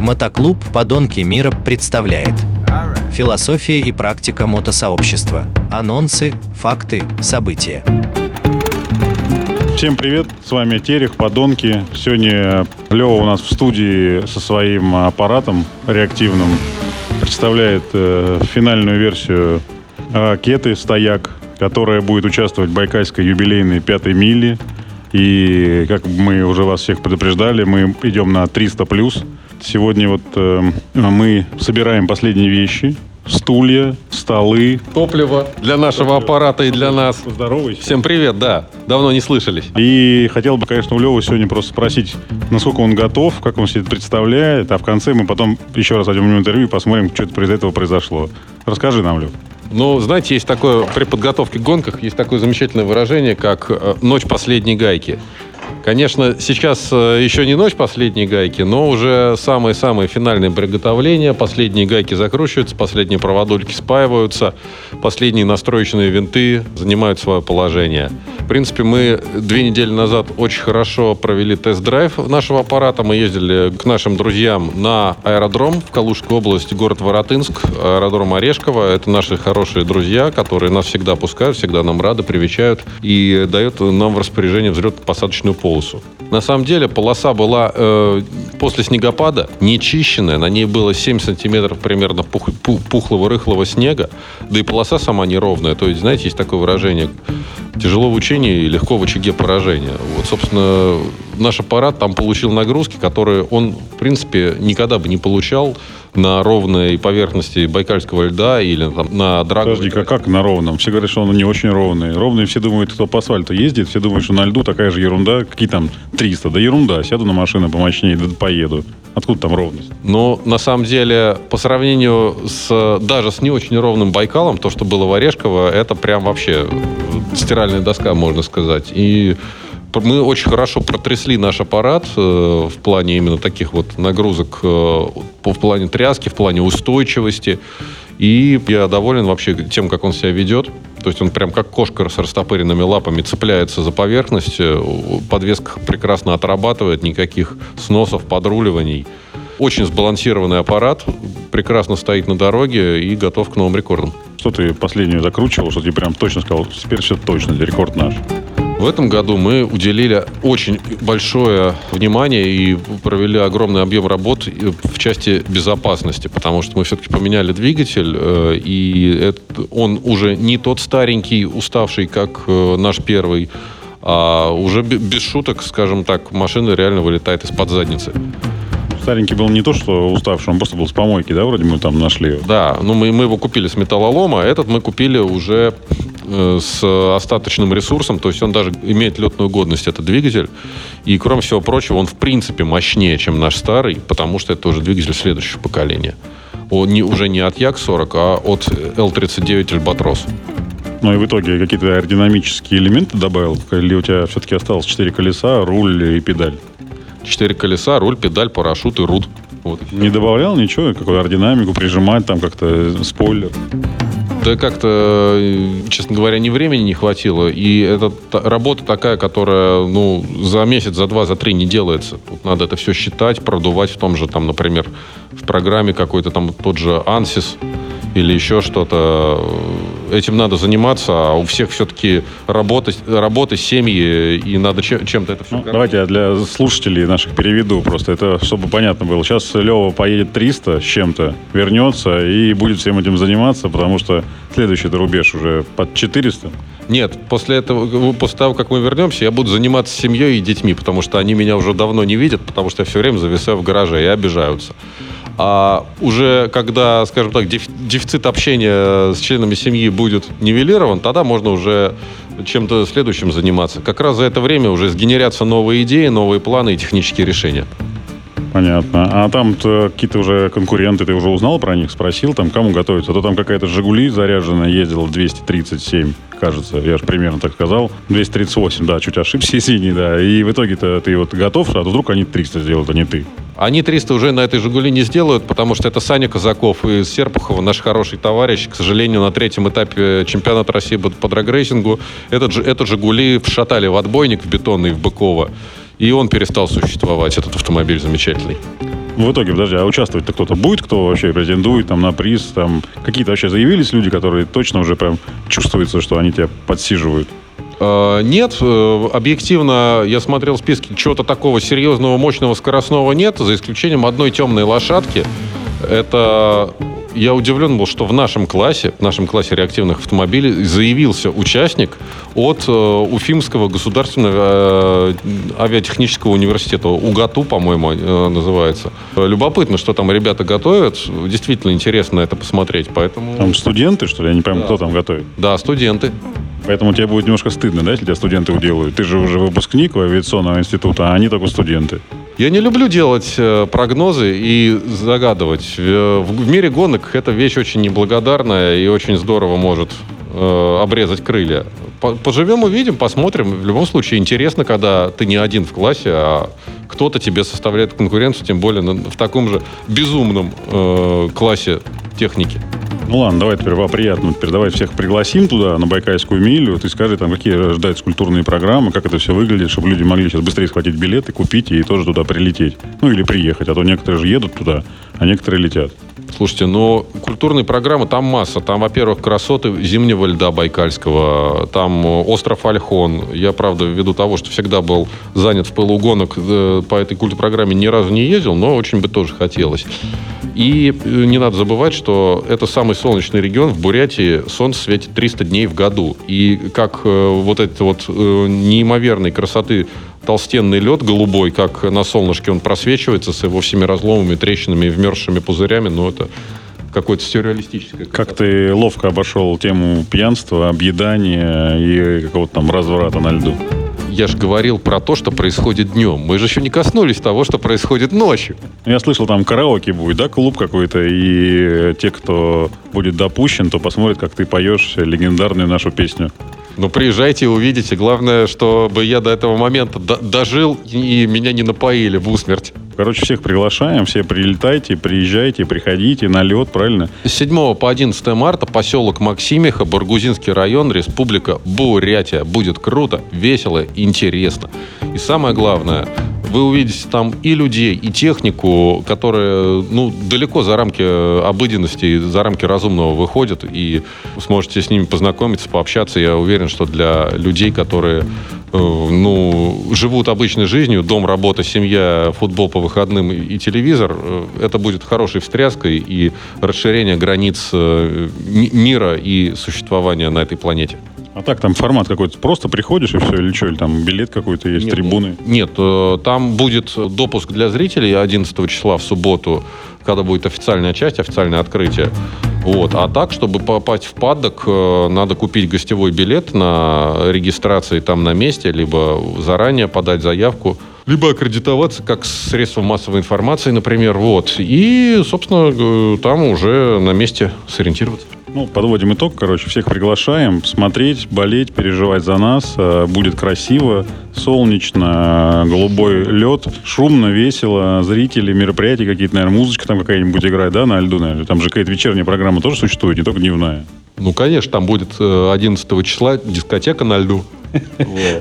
Мотоклуб «Подонки мира» представляет Философия и практика мотосообщества. Анонсы, факты, события. Всем привет, с вами Терех, Подонки. Сегодня Лева у нас в студии со своим аппаратом реактивным. Представляет э, финальную версию ракеты «Стояк», которая будет участвовать в Байкальской юбилейной пятой мили. И, как мы уже вас всех предупреждали, мы идем на 300+. плюс. Сегодня вот э, мы собираем последние вещи. Стулья, столы. Топливо для нашего аппарата и для нас. Поздоровайся. Всем привет, да. Давно не слышались. И хотел бы, конечно, у Левы сегодня просто спросить, насколько он готов, как он себе это представляет, а в конце мы потом еще раз возьмем интервью и посмотрим, что это из этого произошло. Расскажи нам, Лев. Ну, знаете, есть такое, при подготовке к гонках есть такое замечательное выражение, как э, «ночь последней гайки». Конечно, сейчас э, еще не ночь последней гайки, но уже самые-самые финальные приготовления. Последние гайки закручиваются, последние проводульки спаиваются, последние настроечные винты занимают свое положение. Принципе, мы две недели назад очень хорошо провели тест-драйв нашего аппарата. Мы ездили к нашим друзьям на аэродром в Калужской области, город Воротынск, аэродром Орешково. Это наши хорошие друзья, которые нас всегда пускают, всегда нам рады, привечают и дают нам в распоряжение взлетно-посадочную полосу полосу. На самом деле полоса была э, после снегопада нечищенная, на ней было 7 сантиметров примерно пух, пух, пухлого рыхлого снега, да и полоса сама неровная. То есть, знаете, есть такое выражение тяжело в учении и легко в очаге поражения. Вот, собственно, наш аппарат там получил нагрузки, которые он, принципе, никогда бы не получал на ровной поверхности байкальского льда или там, на драговой... Подожди, как, как на ровном? Все говорят, что он не очень ровный. Ровный все думают, кто по асфальту ездит, все думают, что на льду такая же ерунда, какие там 300. Да ерунда, сяду на машину помощнее, да поеду. Откуда там ровность? Но на самом деле, по сравнению с даже с не очень ровным Байкалом, то, что было в Орешково, это прям вообще стиральная доска, можно сказать. И мы очень хорошо протрясли наш аппарат э, в плане именно таких вот нагрузок, э, в плане тряски, в плане устойчивости. И я доволен вообще тем, как он себя ведет. То есть он прям как кошка с растопыренными лапами цепляется за поверхность. Э, подвеска прекрасно отрабатывает, никаких сносов, подруливаний. Очень сбалансированный аппарат, прекрасно стоит на дороге и готов к новым рекордам. Что ты последнюю закручивал, что ты прям точно сказал, теперь все точно, рекорд наш? В этом году мы уделили очень большое внимание и провели огромный объем работ в части безопасности, потому что мы все-таки поменяли двигатель, э, и он уже не тот старенький, уставший, как э, наш первый, а уже без шуток, скажем так, машина реально вылетает из-под задницы старенький был не то, что уставший, он просто был с помойки, да, вроде мы там нашли. Да, ну мы, мы его купили с металлолома, а этот мы купили уже с остаточным ресурсом, то есть он даже имеет летную годность, этот двигатель. И, кроме всего прочего, он в принципе мощнее, чем наш старый, потому что это уже двигатель следующего поколения. Он не, уже не от Як-40, а от L39 Альбатрос. Ну и в итоге какие-то аэродинамические элементы добавил? Или у тебя все-таки осталось 4 колеса, руль и педаль? Четыре колеса, руль, педаль, парашют и рут. Вот. Не добавлял ничего, какую аэродинамику прижимать, там как-то спойлер? Да как-то, честно говоря, ни времени не хватило. И это работа такая, которая, ну, за месяц, за два, за три не делается. Тут надо это все считать, продувать в том же, там, например, в программе какой-то там тот же ANSYS или еще что-то. Этим надо заниматься, а у всех все-таки работа, работа семьи, и надо чем-то это все... Ну, давайте я для слушателей наших переведу просто, это чтобы понятно было. Сейчас Лева поедет 300 с чем-то, вернется и будет всем этим заниматься, потому что следующий рубеж уже под 400. Нет, после этого, после того, как мы вернемся, я буду заниматься семьей и детьми, потому что они меня уже давно не видят, потому что я все время зависаю в гараже и обижаются. А уже когда, скажем так, дефицит общения с членами семьи будет нивелирован, тогда можно уже чем-то следующим заниматься. Как раз за это время уже сгенерятся новые идеи, новые планы и технические решения. Понятно. А там какие-то уже конкуренты, ты уже узнал про них, спросил, там кому готовиться? А то там какая-то «Жигули» заряженная ездила 237, кажется, я же примерно так сказал. 238, да, чуть ошибся, синий, да. И в итоге-то ты вот готов, а то вдруг они 300 сделают, а не ты. Они 300 уже на этой «Жигули» не сделают, потому что это Саня Казаков из Серпухова, наш хороший товарищ. К сожалению, на третьем этапе чемпионата России по драгрейсингу этот, этот «Жигули» вшатали в отбойник в бетонный в Быково. И он перестал существовать, этот автомобиль замечательный. В итоге, подожди, а участвовать-то кто-то будет, кто вообще претендует там на приз? Там какие-то вообще заявились люди, которые точно уже прям чувствуется, что они тебя подсиживают? Э, Нет, э, объективно я смотрел списки, чего-то такого серьезного, мощного, скоростного нет, за исключением одной темной лошадки. Это я удивлен был, что в нашем классе, в нашем классе реактивных автомобилей заявился участник от э, Уфимского государственного э, авиатехнического университета. УГАТУ, по-моему, э, называется. Любопытно, что там ребята готовят. Действительно интересно это посмотреть. Поэтому... Там студенты, что ли? Я не пойму, Да. кто там готовит. Да, студенты. Поэтому тебе будет немножко стыдно, да, если тебя студенты уделают. Ты же уже выпускник авиационного института, а они только студенты. Я не люблю делать э, прогнозы и загадывать. В, в мире гонок эта вещь очень неблагодарная и очень здорово может э, обрезать крылья. По- Поживем, увидим, посмотрим. В любом случае интересно, когда ты не один в классе, а кто-то тебе составляет конкуренцию, тем более в таком же безумном э, классе техники. Ну ладно, давай теперь во приятном. Теперь давай всех пригласим туда, на Байкальскую милю. Ты скажи, там, какие ждать культурные программы, как это все выглядит, чтобы люди могли сейчас быстрее схватить билеты, купить и тоже туда прилететь. Ну или приехать, а то некоторые же едут туда, а некоторые летят. Слушайте, ну, культурные программы там масса. Там, во-первых, красоты зимнего льда Байкальского, там э, остров Альхон. Я, правда, ввиду того, что всегда был занят в пылу гонок, э, по этой культурной программе ни разу не ездил, но очень бы тоже хотелось. И э, не надо забывать, что это самый солнечный регион. В Бурятии солнце светит 300 дней в году. И как вот этот вот неимоверной красоты толстенный лед голубой, как на солнышке он просвечивается с его всеми разломами, трещинами и вмерзшими пузырями, но это какое-то сюрреалистическое. Как ты ловко обошел тему пьянства, объедания и какого-то там разврата на льду. Я же говорил про то, что происходит днем. Мы же еще не коснулись того, что происходит ночью. Я слышал, там караоке будет, да, клуб какой-то, и те, кто будет допущен, то посмотрят, как ты поешь легендарную нашу песню. Ну, приезжайте и увидите. Главное, чтобы я до этого момента до- дожил и меня не напоили в усмерть. Короче, всех приглашаем, все прилетайте, приезжайте, приходите на лед, правильно? С 7 по 11 марта поселок Максимиха, Баргузинский район, Республика Бурятия. Будет круто, весело, интересно. И самое главное, вы увидите там и людей, и технику, которая ну, далеко за рамки обыденности, за рамки разумного выходит, и сможете с ними познакомиться, пообщаться. Я уверен, что для людей, которые э, ну, живут обычной жизнью, дом, работа, семья, футбол по выходным и, телевизор, э, это будет хорошей встряской и расширение границ э, ми- мира и существования на этой планете. А так, там формат какой-то, просто приходишь и все, или что, или там билет какой-то есть, Нет, трибуны. Нет, э, там будет допуск для зрителей 11 числа в субботу, когда будет официальная часть, официальное открытие. Вот. А так, чтобы попасть в паддок, э, надо купить гостевой билет на регистрации там на месте, либо заранее подать заявку, либо аккредитоваться как средство массовой информации, например. Вот. И, собственно, э, там уже на месте сориентироваться. Ну, подводим итог, короче, всех приглашаем смотреть, болеть, переживать за нас. Э, Будет красиво, солнечно, э, голубой лед, шумно, весело, зрители, мероприятия какие-то, наверное, музычка там какая-нибудь играть, да, на льду, наверное. Там же какая-то вечерняя программа тоже существует, не только дневная. Ну, конечно, там будет э, 11 числа дискотека на льду.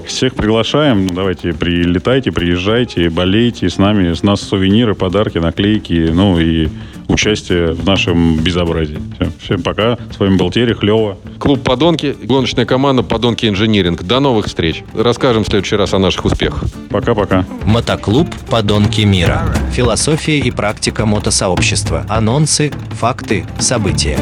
Всех приглашаем, Ну, давайте прилетайте, приезжайте, болейте с нами, с нас сувениры, подарки, наклейки, ну и участие в нашем безобразии. Всё. Всем пока. С вами был Терех, Лева. Клуб «Подонки», гоночная команда «Подонки Инжиниринг». До новых встреч. Расскажем в следующий раз о наших успехах. Пока-пока. Мотоклуб «Подонки мира». Философия и практика мотосообщества. Анонсы, факты, события.